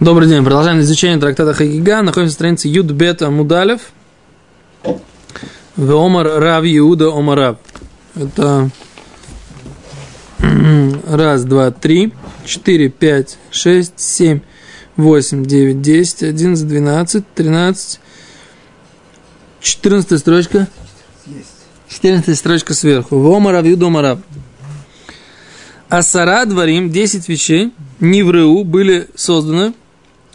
Добрый день. Продолжаем изучение трактата Хагига. Находимся на странице Юд Бета Мудалев. В Омар Рав Иуда Омарав. Это раз, два, три, четыре, пять, шесть, семь, восемь, девять, десять, одиннадцать, двенадцать, тринадцать, четырнадцатая строчка. Четырнадцатая строчка сверху. В Омар Рав Иуда Омарав. Асара дворим, 10 вещей, Нивреу были созданы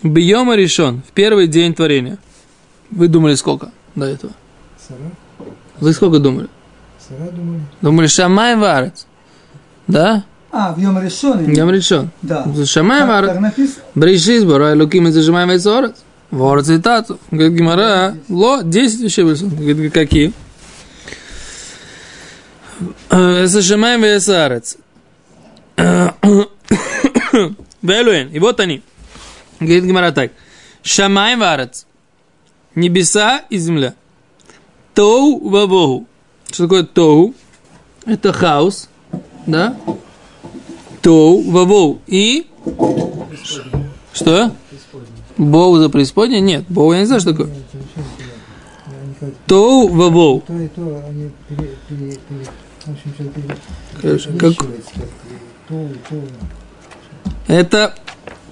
Бьема решен в первый день творения. Вы думали сколько до этого? Сара? Вы сколько думали? Сара думали? Думали Шамай Варец. Да? А, в Йом Решоне? Йом решен. Да. Шамай Варец. так написано? Брейшис Барай Луким из Шамай Вайцорец. Ворец и тату. Говорит Гимара, ло, 10 вещей созданы. Говорит, какие? Это Шамай Вайцорец. Велуэн. И вот они. Говорит Гимара так. Шамай варец. Небеса и земля. Тоу вавогу. Что такое тоу? Это хаос. Да? Тоу вавогу. И? Что? Боу за преисподнее? Нет. Боу я не знаю, что такое. Тоу вавогу. То и то, они пере, пере, пере, в общем, что-то пере, Хорошо. Как- перемешивается, как то, и то, Это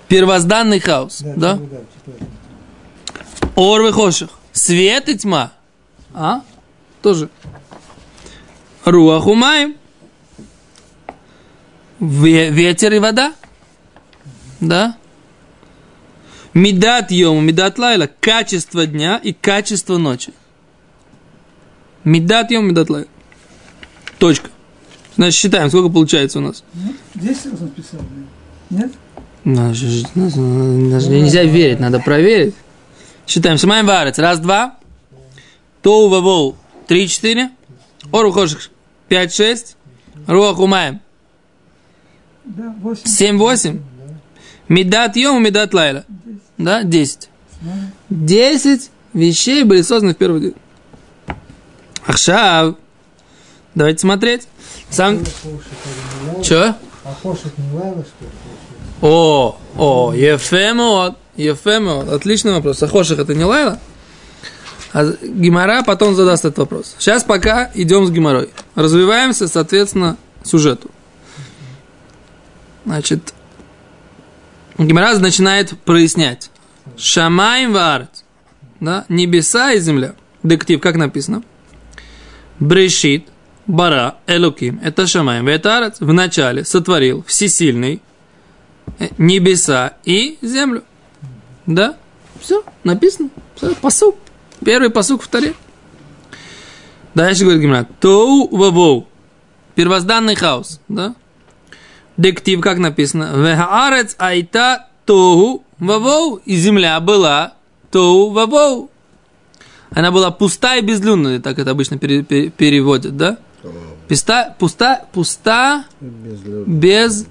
первозданный хаос. да, Да? да. Ор выхоших. Свет и тьма. А? Тоже. Руах умаем. Ве- ветер и вода. Да? Медат йому, медат лайла. Качество дня и качество ночи. Медат йому, медат лайла. Точка. Значит, считаем, сколько получается у нас. Здесь раз написано, нет? Нельзя верить, надо проверить. Считаем. Шамаем варец. Раз, два. Тоу вавоу. Три, четыре. Ору хоших. Пять, шесть. Руах умаем. Семь, восемь. Медат йому, медат лайла. Да, десять. Десять вещей были созданы в первый день. Ахшав. Давайте смотреть. Сам... Че? А Хошек не лайла, что ли? О, о, Ефемот, Ефемот. Отличный вопрос. Ахоших это не Лайла? А Гимара потом задаст этот вопрос. Сейчас пока идем с Гимарой. Развиваемся, соответственно, сюжету. Значит, Гимара начинает прояснять. Шамаем варц. Да? Небеса и земля. Дектив, как написано? Брешит, бара, элуким. Это Шамаем. Ветарец в начале сотворил всесильный небеса и землю. Да? Все, написано. Всё, посук. Первый посук в таре. Дальше говорит Гимна. Тоу вавоу. Первозданный хаос. Да? Дектив, как написано. Вехаарец айта тоу вавоу. И земля была тоу вавоу. Она была пуста и безлюдная, так это обычно пере- пере- переводят, да? Пуста, пуста, пуста, без...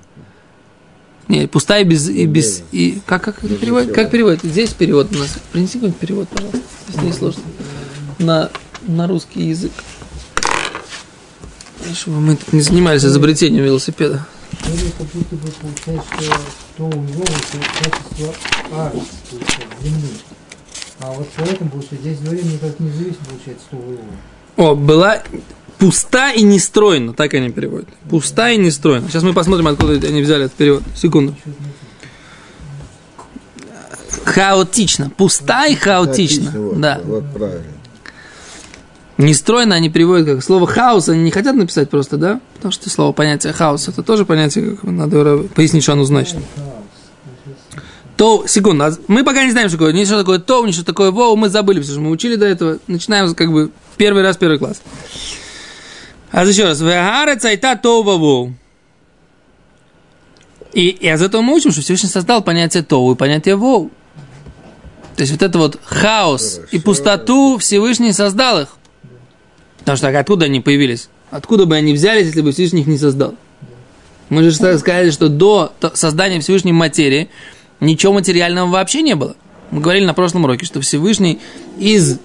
Не, пустая и без... И без и, как, как это переводит? Как переводит? Здесь перевод у нас. Принеси какой-нибудь перевод, пожалуйста, не сложно. На, на русский язык. Чтобы мы тут не занимались изобретением велосипеда. Или как будто бы получается, что то у него это качество арс, получается, земли. А вот поэтому, потому что здесь говорим никак не зависит, получается, то у его. О, была пуста и нестройна, так они переводят. Пуста и нестройна. Сейчас мы посмотрим, откуда они взяли этот перевод. Секунду. Хаотично. Пуста и хаотично. вот, Да. Вот правильно. Нестройно они переводят как слово хаос, они не хотят написать просто, да? Потому что слово понятие хаос, это тоже понятие, как надо пояснить, что оно значит. То, секунду, а мы пока не знаем, что такое, ни что такое то, ни что такое воу, мы забыли, потому что мы учили до этого, начинаем как бы первый раз, первый класс. А еще раз, вегарец айта то воу. И, и из этого мы учим, что Всевышний создал понятие то и понятие воу. То есть вот это вот хаос и Хорошо. пустоту Всевышний создал их. Потому что откуда они появились? Откуда бы они взялись, если бы Всевышний их не создал? Мы же сказали, что до то- создания Всевышней материи ничего материального вообще не было. Мы говорили на прошлом уроке, что Всевышний из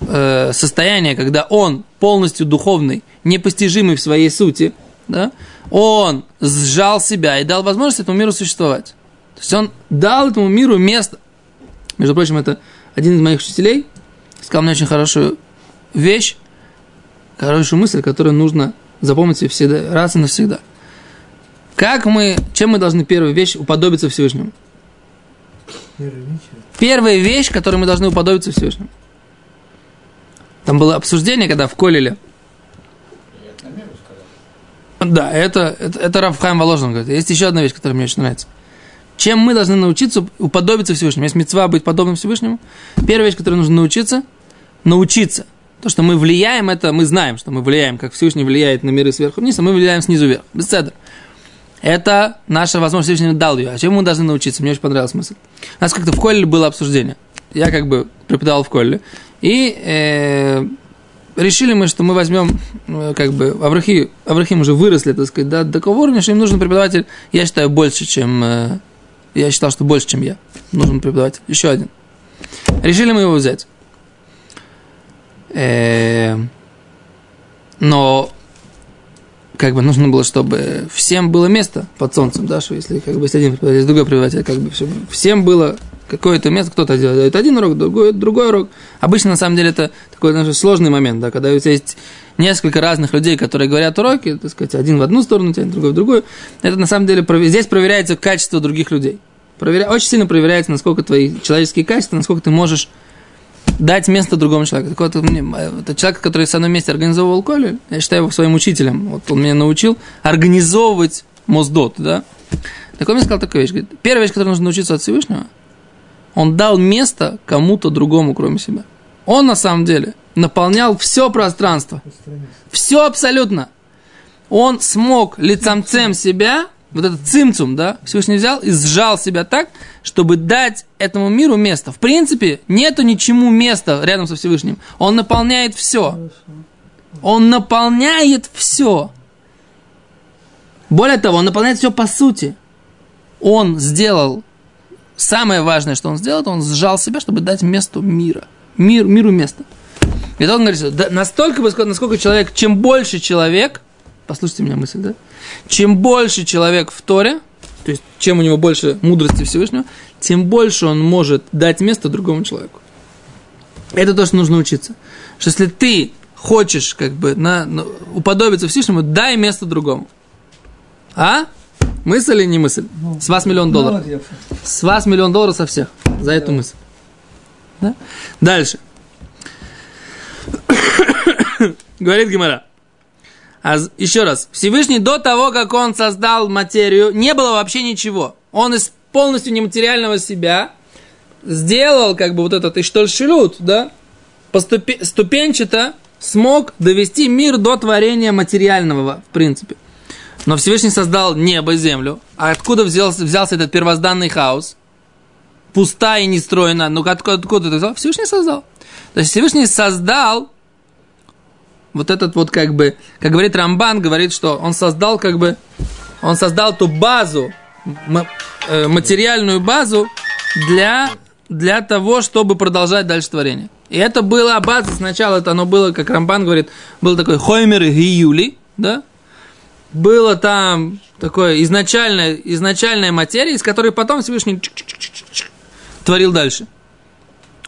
э, состояния, когда он полностью духовный, непостижимый в своей сути, да, он сжал себя и дал возможность этому миру существовать. То есть он дал этому миру место. Между прочим, это один из моих учителей сказал мне очень хорошую вещь, хорошую мысль, которую нужно запомнить себе всегда, раз и навсегда. Как мы, чем мы должны первую вещь уподобиться Всевышнему? Первая вещь, которой мы должны уподобиться Всевышнему. Там было обсуждение, когда в Колеле. Да, это, это, это Рафхайм Воложин говорит. Есть еще одна вещь, которая мне очень нравится. Чем мы должны научиться уподобиться Всевышнему? Есть мецва быть подобным Всевышнему. Первая вещь, которой нужно научиться, научиться. То, что мы влияем, это мы знаем, что мы влияем, как Всевышний влияет на миры сверху вниз, а мы влияем снизу вверх. Бесцедр. Это наша возможность, Всевышний дал ее. А чему мы должны научиться? Мне очень понравилась мысль. У нас как-то в Колле было обсуждение. Я как бы преподавал в Колле. И э, решили мы, что мы возьмем, э, как бы, Аврахи, Аврахим уже выросли, так сказать, до такого уровня, что им нужен преподаватель, я считаю, больше, чем... Э, я считал, что больше, чем я. Нужен преподаватель. Еще один. Решили мы его взять. Э, но как бы нужно было, чтобы всем было место под солнцем, да, что если как бы есть один преподаватель, другой преподаватель, как бы чтобы всем было какое-то место, кто-то делает один урок, другой, другой урок. Обычно, на самом деле, это такой даже сложный момент, да, когда у тебя есть несколько разных людей, которые говорят уроки, так сказать, один в одну сторону тянет, другой в другую. Это, на самом деле, здесь проверяется качество других людей. Проверя... Очень сильно проверяется, насколько твои человеческие качества, насколько ты можешь дать место другому человеку. Так вот, это человек, который со мной вместе организовывал Колю, я считаю его своим учителем. Вот он меня научил организовывать Моздот, да. Так он мне сказал такую вещь. Говорит, первая вещь, которую нужно научиться от Всевышнего, он дал место кому-то другому, кроме себя. Он на самом деле наполнял все пространство. Все абсолютно. Он смог лицемцем себя вот этот цимцум, да, Всевышний взял и сжал себя так, чтобы дать этому миру место. В принципе, нету ничему места рядом со Всевышним. Он наполняет все. Он наполняет все. Более того, он наполняет все по сути. Он сделал, самое важное, что он сделал, он сжал себя, чтобы дать месту мира. Мир, миру место. И он говорит, что настолько, насколько человек, чем больше человек, послушайте меня мысль, да, чем больше человек в Торе, то есть чем у него больше мудрости Всевышнего, тем больше он может дать место другому человеку. Это то, что нужно учиться. Что если ты хочешь как бы на, на, уподобиться Всевышнему, дай место другому. А? Мысль или не мысль? Ну, с вас миллион долларов. С вас миллион долларов со всех за эту мысль. Да? Дальше. Говорит Гимара. А еще раз, Всевышний до того, как он создал материю, не было вообще ничего. Он из полностью нематериального себя сделал как бы вот этот иштольшилют, да, поступи, ступенчато смог довести мир до творения материального, в принципе. Но Всевышний создал небо и землю. А откуда взялся, взялся этот первозданный хаос? Пустая и нестроена. Ну откуда, откуда это взял? Всевышний создал. То есть Всевышний создал вот этот вот как бы, как говорит Рамбан, говорит, что он создал как бы, он создал ту базу, э, материальную базу для, для того, чтобы продолжать дальше творение. И это была база сначала, это оно было, как Рамбан говорит, был такой Хоймер и Гиюли, да? Было там такое изначальная, изначальная материя, из которой потом Всевышний творил дальше.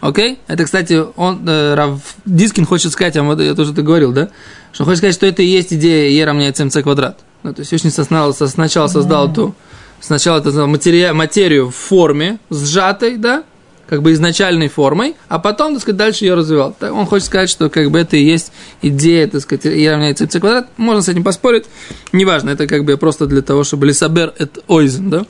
Окей? Это, кстати, он, э, Рав Дискин хочет сказать, а я тоже это говорил, да? Что он хочет сказать, что это и есть идея Е равняется МЦ квадрат. Ну, то есть Всевышний сначала, сначала создал эту, сначала это материя, материю в форме, сжатой, да? Как бы изначальной формой, а потом, так сказать, дальше ее развивал. Так, он хочет сказать, что как бы это и есть идея, так сказать, Е равняется МЦ квадрат. Можно с этим поспорить. Неважно, это как бы просто для того, чтобы лисабер это ойзен, да?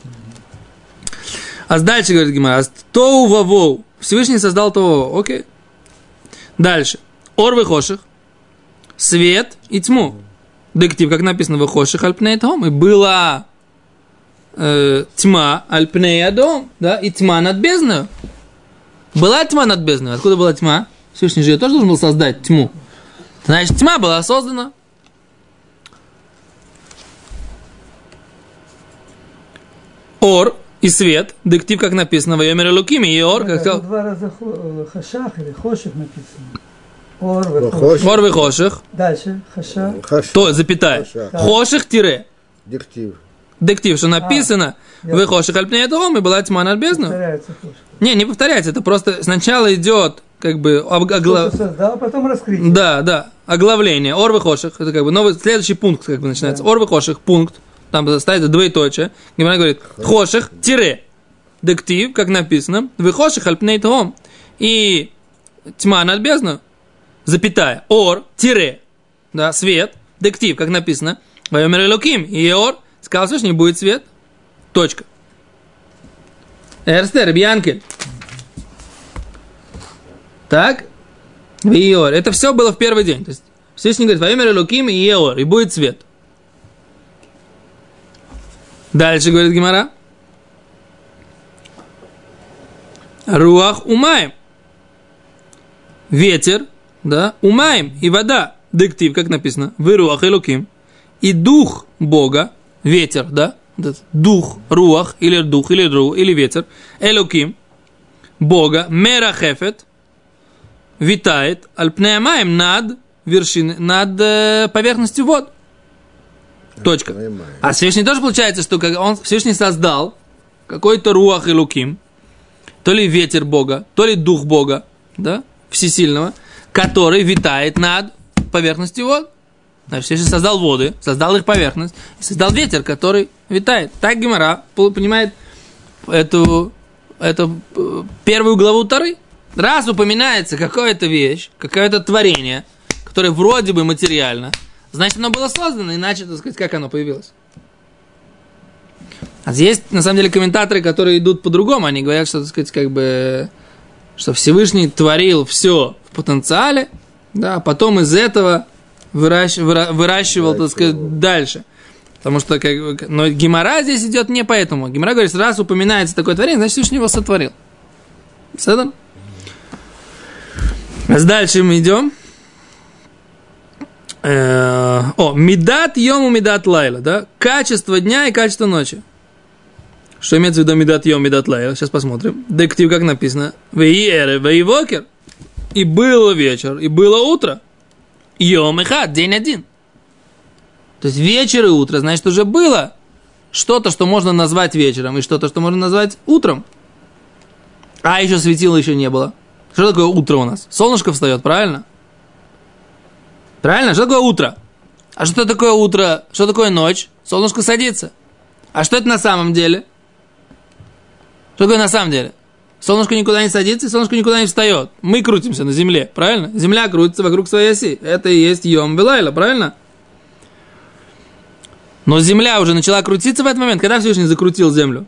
А дальше, говорит Гимара, «А тоу вавоу, Всевышний создал то, окей. Дальше. Ор выхоших, свет и тьму. Дектив, как написано, выхоших альпней том. И была э, тьма альпней дом, да, и тьма над бездною. Была тьма над бездной. Откуда была тьма? Всевышний же тоже должен был создать тьму. Значит, тьма была создана. Ор и свет, дектив, как написано, в Йомер Лукими, и Ор, как сказал. Два раза э, хашах или хоших написано. Ор в Хоших. Дальше, хашах. То, запятая. Хоших тире. Диктив. Дектив, что написано, я- вы хоших альпней дом, и была тьма над бездну. Не, не повторяется, это просто сначала идет, как бы, об- огла- Что-то создал, а потом раскрытие. Да, да, оглавление, орвы хоших, это как бы новый, следующий пункт, как бы начинается, орвы хоших, пункт, там ставится двоеточие, Гимара говорит, хоших, тире, дектив, как написано, вы хоших альпней дом, и тьма над бездну, запятая, ор, тире, да, свет, дектив, как написано, Вайомер Элоким, и ор, сказал Всевышний, будет свет, точка. Эрстер, Бьянкель. Так? Виор. Это все было в первый день. То есть Всевышний говорит, Вайомер Элоким и Еор, и будет свет. Дальше говорит Гимара. Руах умаем. Ветер, да, умаем и вода. Дектив, как написано, вы руах элуким. И дух Бога, ветер, да, дух, руах, или дух, или ру, или ветер, элуким, Бога, мерахефет, витает, альпнеямаем над вершиной, над э, поверхностью вод. Точка. А Всевышний тоже получается, что он Всевышний создал какой-то руах и луким, то ли ветер Бога, то ли дух Бога, да, всесильного, который витает над поверхностью вод. Значит, Всевышний создал воды, создал их поверхность, создал ветер, который витает. Так Гимара понимает эту, эту э, первую главу Тары. Раз упоминается какая-то вещь, какое-то творение, которое вроде бы материально, значит, оно было создано, иначе, так сказать, как оно появилось. А есть, на самом деле, комментаторы, которые идут по-другому. Они говорят, что, так сказать, как бы, что Всевышний творил все в потенциале, да, а потом из этого выращ- выра- выращивал, так сказать, дальше. Потому что, как, но Гимара здесь идет не поэтому. Гимара говорит, раз упоминается такое творение, значит, Всевышний его сотворил. Седан? Дальше мы идем. Э, О, медат йому медат лайла, да? Качество дня и качество ночи. Что имеется в виду медат йом, медат лайла? Сейчас посмотрим. Дектив, как написано. Вей эре, вей вокер. И было вечер, и было утро. Йом день один. То есть вечер и утро, значит, уже было что-то, что можно назвать вечером, и что-то, что можно назвать утром. А еще светила еще не было. Что такое утро у нас? Солнышко встает, правильно? Правильно? Что такое утро? А что такое утро? Что такое ночь? Солнышко садится. А что это на самом деле? Что такое на самом деле? Солнышко никуда не садится, и солнышко никуда не встает. Мы крутимся на Земле, правильно? Земля крутится вокруг своей оси. Это и есть Йом Белайла, правильно? Но Земля уже начала крутиться в этот момент. Когда Всевышний закрутил Землю?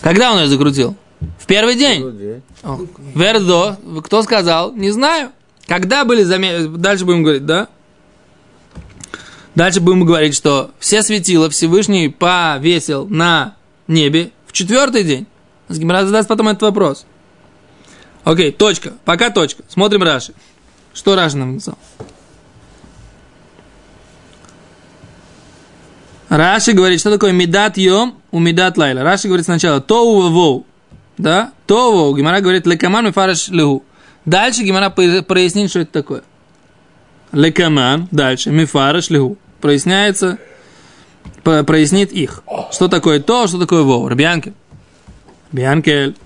Когда он ее закрутил? В первый день. О, Вердо, кто сказал? Не знаю. Когда были заметны... Дальше будем говорить, да? Дальше будем говорить, что все светила Всевышний повесил на небе четвертый день. Гимара задаст потом этот вопрос. Окей, точка. Пока точка. Смотрим Раши. Что Раши нам написал? Раши говорит, что такое медат йом у медат лайла. Раши говорит сначала тоу воу. Да? Тоу воу. Гимара говорит лекаман мефараш леху. Дальше Гимара прояснит, что это такое. Лекаман. Дальше. Мефараш леху. Проясняется, прояснит их. Что такое то, что такое воу. Рабианкель. Рабианкель.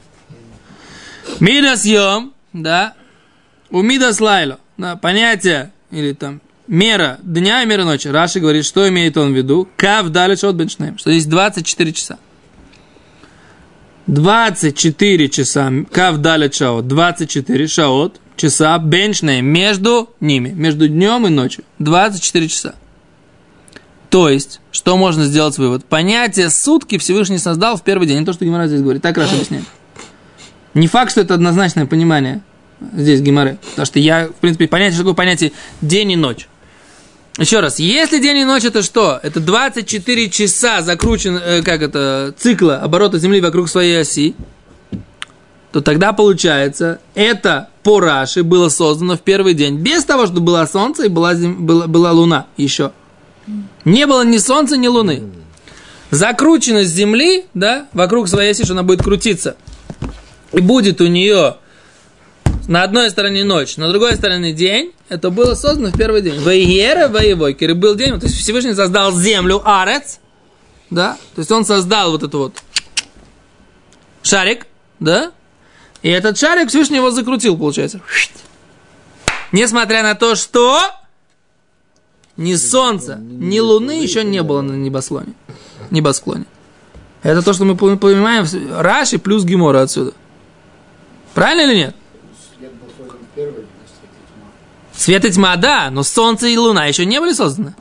Мидас йом. Да? У мидас лайло. Да, понятие или там мера дня и мера ночи. Раши говорит, что имеет он в виду? Кав далеч от беншнейм. Что здесь 24 часа. 24 часа, кав далеч шаот, 24 шаот, часа беншнейм между ними, между днем и ночью. 24 часа. То есть, что можно сделать вывод? Понятие сутки Всевышний создал в первый день. Не то, что Гимара здесь говорит. Так Раша объясняет. Не факт, что это однозначное понимание здесь Гимары. Потому что я, в принципе, понятие, что такое понятие день и ночь. Еще раз, если день и ночь это что? Это 24 часа закручен, э, как это, цикла оборота Земли вокруг своей оси, то тогда получается, это по Раши было создано в первый день, без того, что было солнце и была, зем... была, была луна еще. Не было ни солнца, ни луны. Закрученность Земли, да, вокруг своей оси, что она будет крутиться. И будет у нее на одной стороне ночь, на другой стороне день, это было создано в первый день. Вейера, воевойкер. И был день, то есть Всевышний создал землю, арец, да, то есть он создал вот это вот шарик, да, и этот шарик Всевышний его закрутил, получается. Несмотря на то, что ни солнца, ни луны еще не было на небослоне, небосклоне. Это то, что мы понимаем, Раши плюс Гемора отсюда. Правильно или нет? Свет а свет и тьма. Свет и тьма, да, но солнце и луна еще не были созданы.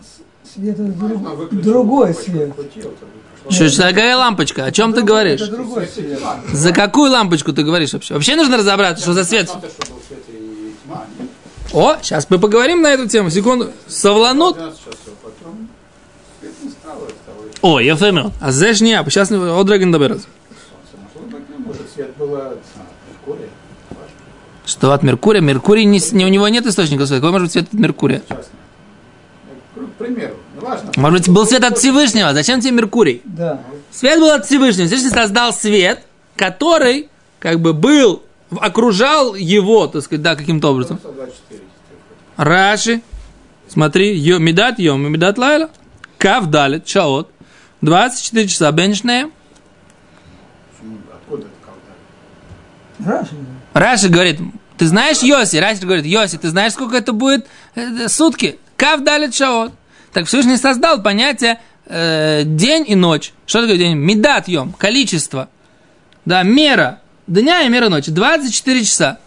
Свет это друг- другой свет. Что это такая лампочка? О чем ты говоришь? Это другой Свет. За какую лампочку ты говоришь вообще? Вообще нужно разобраться, что за свет. Что был свет и тьма. нет? О, сейчас мы поговорим на эту тему. Секунду. Савланут. 12 часов, потом свет не стало, стало еще О, я фэмил. А здесь не, сейчас доберется. Могло быть, ну, может, свет было а, Что от Меркурия? Меркурий, не, не- у него нет источника света. Какой может быть свет от Меркурия? Ну, К примеру, важно. Может быть, был свет от Всевышнего. Зачем тебе Меркурий? Да. Свет был от Всевышнего. Всевышний создал свет, который как бы был, окружал его, так сказать, да, каким-то образом. 124. Раши, смотри, йо, מידת יום, מידת לילה, כ״ד, שעות, 24 часа בין שניהם. Раши. Раши говорит, ты знаешь Йоси? Раши говорит, Йоси, ты знаешь, сколько это будет э, сутки? כ״ד שעות. Так Всевышний создал понятие э, день и ночь. Что такое день? מידת יום, количество. Да, мера дня и мера ночи. 24 часа.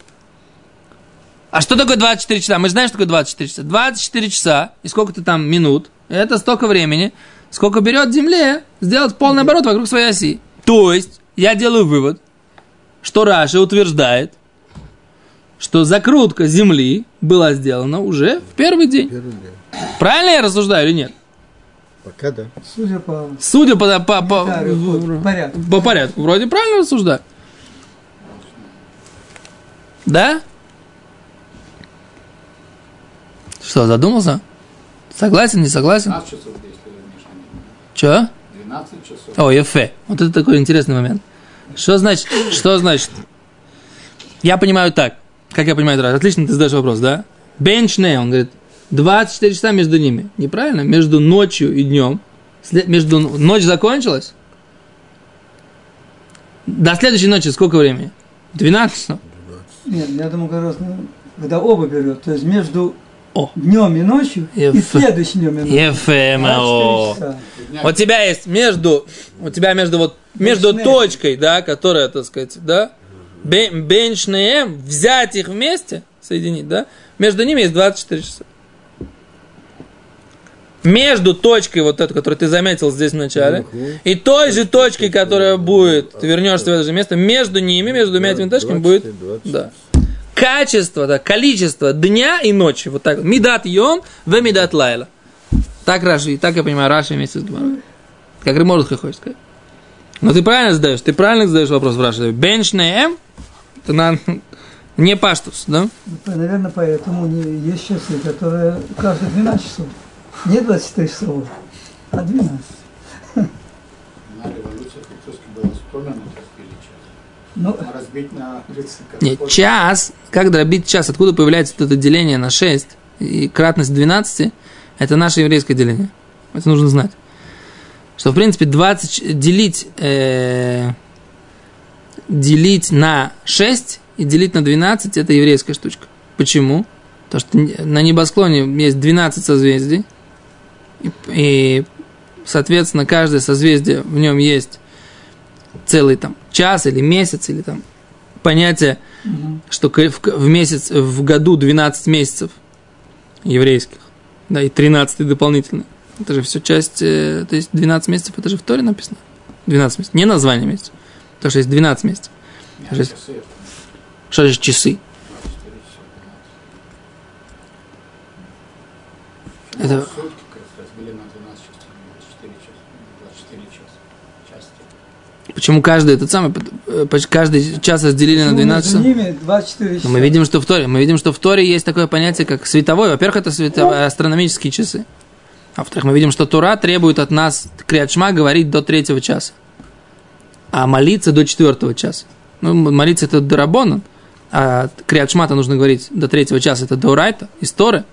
А что такое 24 часа? Мы же знаем, что такое 24 часа. 24 часа и сколько-то там минут. Это столько времени, сколько берет Земле сделать полный оборот вокруг своей оси. То есть, я делаю вывод, что Раша утверждает, что закрутка Земли была сделана уже в первый день. Первый день. Правильно я рассуждаю или нет? Пока да. Судя по Судя по, по, по, да, вот, порядку. по порядку, вроде правильно рассуждаю. Да? Что, задумался? Согласен, не согласен? 12 часов. Че? 12 часов. О, Ефе. Вот это такой интересный момент. Что значит? Что значит? Я понимаю так. Как я понимаю, Раш? отлично ты задаешь вопрос, да? Бенчне, он говорит, 24 часа между ними. Неправильно? Между ночью и днем. Между... Ночь закончилась? До следующей ночи сколько времени? 12 часов. Нет, я думаю, как раз, ну, когда оба берет, то есть между О. днем и ночью и Еф- следующим днем и ночью. Ефе, 24 мао. часа. У тебя есть между, у тебя между вот, между Бенчнеем. точкой, да, которая, так сказать, да, бен- бенчнеем, взять их вместе, соединить, да, между ними есть 24 часа. Между точкой вот этой, которую ты заметил здесь в начале, и той же точкой, которая будет, ты вернешься в это же место, между ними, между двумя этими точками будет, 20. да, качество, да, количество дня и ночи, вот так, вот. мидат йом, в мидат лайла. Так Раши, так я понимаю, Раши вместе с Гмарой. Как Ремордха хочет сказать. Но ты правильно задаешь, ты правильно задаешь вопрос в Раши. Бенчнеем, это на, не паштус, да? Наверное, поэтому не, есть часы, которые каждые 12 часов. Не 24 часов, а 12. На революции французский было вспомнено разбили час. Ну, А разбить на 30 как Нет, час, как дробить час, откуда появляется вот это деление на 6 и кратность 12, это наше еврейское деление. Это нужно знать. Что, в принципе, 20, ч- делить, э, делить на 6 и делить на 12 это еврейская штучка. Почему? Потому что на небосклоне есть 12 созвездий, и, и соответственно, каждое созвездие, в нем есть целый там час или месяц, или там понятие, что к- в, в месяц, в году 12 месяцев еврейских, да, и 13 дополнительно. Это же все часть, э, то есть 12 месяцев, это же в Торе написано. 12 месяцев, не название месяцев. Потому что есть 12 месяцев. Что же часы? 24 часа, 12. Это- Ну, Сутки как раз разбили на 12 часов, 24 часа. 24 часа. Части. Почему каждый этот самый, каждый час разделили на почему 12 между часов? ними 24 часа. Мы видим, что в Торе, мы видим, что в Торе есть такое понятие, как световой. Во-первых, это световые астрономические часы. А во-вторых, мы видим, что Тора требует от нас Криадшма говорить до третьего часа. А молиться до четвертого часа. Ну, молиться это Дарабонан. а Криат Шмата нужно говорить до третьего часа, это Даурайта, из Торы.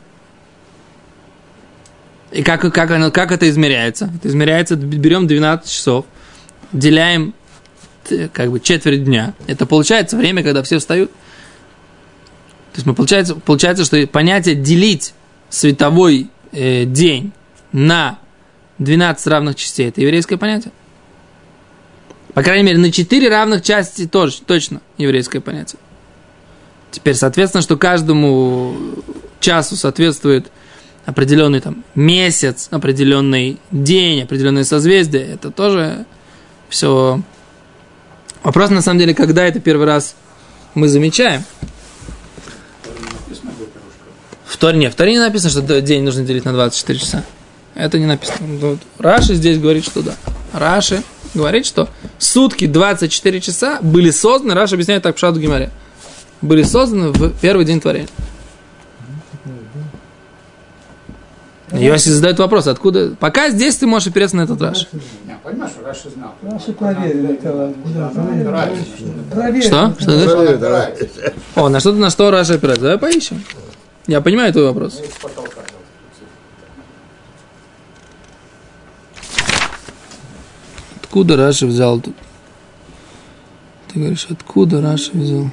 И как, как, оно, как это измеряется? Это измеряется, берем 12 часов, деляем т- как бы четверть дня. Это получается время, когда все встают. То есть мы получается, получается, что понятие делить световой э, день на 12 равных частей, это еврейское понятие. По крайней мере, на 4 равных части тоже точно еврейское понятие. Теперь, соответственно, что каждому часу соответствует определенный там месяц, определенный день, определенное созвездие, это тоже все вопрос на самом деле, когда это первый раз мы замечаем. В Торе, в Торе не написано, что день нужно делить на 24 часа. Это не написано. Вот Раши здесь говорит, что да. Раши говорит, что сутки 24 часа были созданы, Раши объясняет так в Шаду Гимаре, были созданы в первый день творения. Йоси задает вопрос, откуда... Пока здесь ты можешь опереться на этот Раши. Не, понимаешь, Раша знал. Раньше. Проверили. Что? Что ты. О, на что, на что Раши опирается? Давай поищем. Я понимаю твой вопрос. Потолка. Откуда Раши взял тут? Ты говоришь, откуда Раши взял?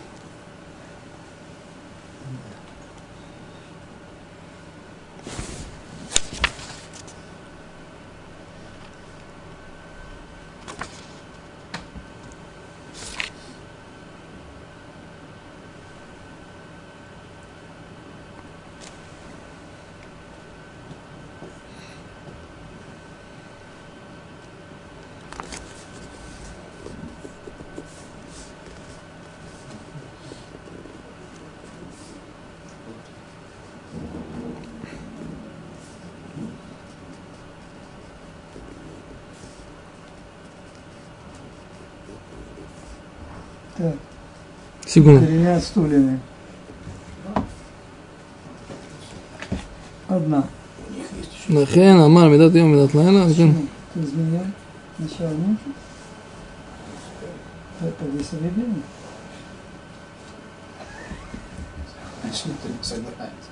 Так, Секунду. тремя стульями. Одна. לכן אמר מידת יום ומידת לילה, כן. Ты изменял начало ночи. Это здесь объявление. Значит, ты не соглашается.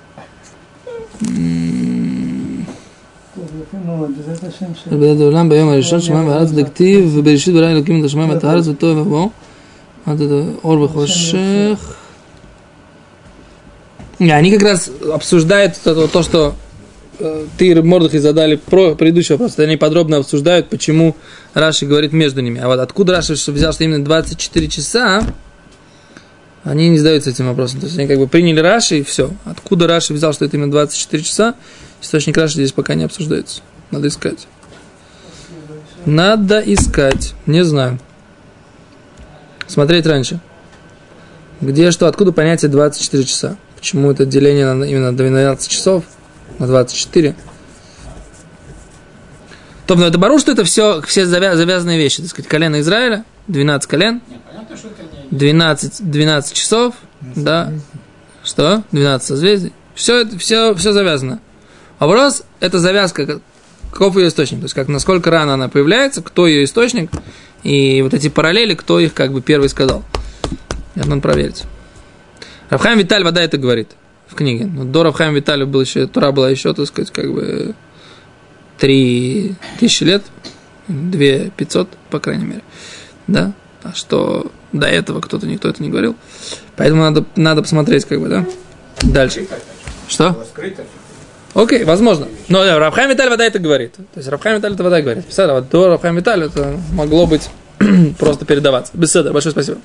Ну, обязательно שם של... בלעד העולם ביום הראשון שמיים וארץ דכתיב ובראשית ברא אלוקים את השמיים ואת הארץ וטוב ובואו вот это Орбах Не, они как раз обсуждают то, то что э, ты и Мордахи задали про предыдущий вопрос. Они подробно обсуждают, почему Раши говорит между ними. А вот откуда Раши взял, что именно 24 часа, они не задаются этим вопросом. То есть они как бы приняли Раши и все. Откуда Раши взял, что это именно 24 часа, источник Раши здесь пока не обсуждается. Надо искать. Надо искать. Не знаю. Смотреть раньше. Где что, откуда понятие 24 часа? Почему это деление на, именно 12 часов на 24? То, но это бару, что это все, все завя- завязанные вещи. Так сказать, колено Израиля, 12 колен, Не, понятно, что это не... 12, 12 часов, да. Что? 12 созвездий. Все это, все, все завязано. Вопрос, это завязка, как- каков ее источник, то есть как насколько рано она появляется, кто ее источник, и вот эти параллели, кто их как бы первый сказал. Это надо проверить. Рафхайм Виталь вода это говорит в книге. Но до Рафхайм Виталя был еще, Тура была еще, так сказать, как бы три тысячи лет, две пятьсот, по крайней мере. Да? А что до этого кто-то, никто это не говорил. Поэтому надо, надо посмотреть, как бы, да? Дальше. Что? Скрыто. Окей, возможно. Но да, Рабхайм Виталь вода это говорит. То есть Рабхайм Виталь это вода говорит. Представляете, вот до Рабхайм Виталь это могло быть просто передаваться. Беседа, большое спасибо.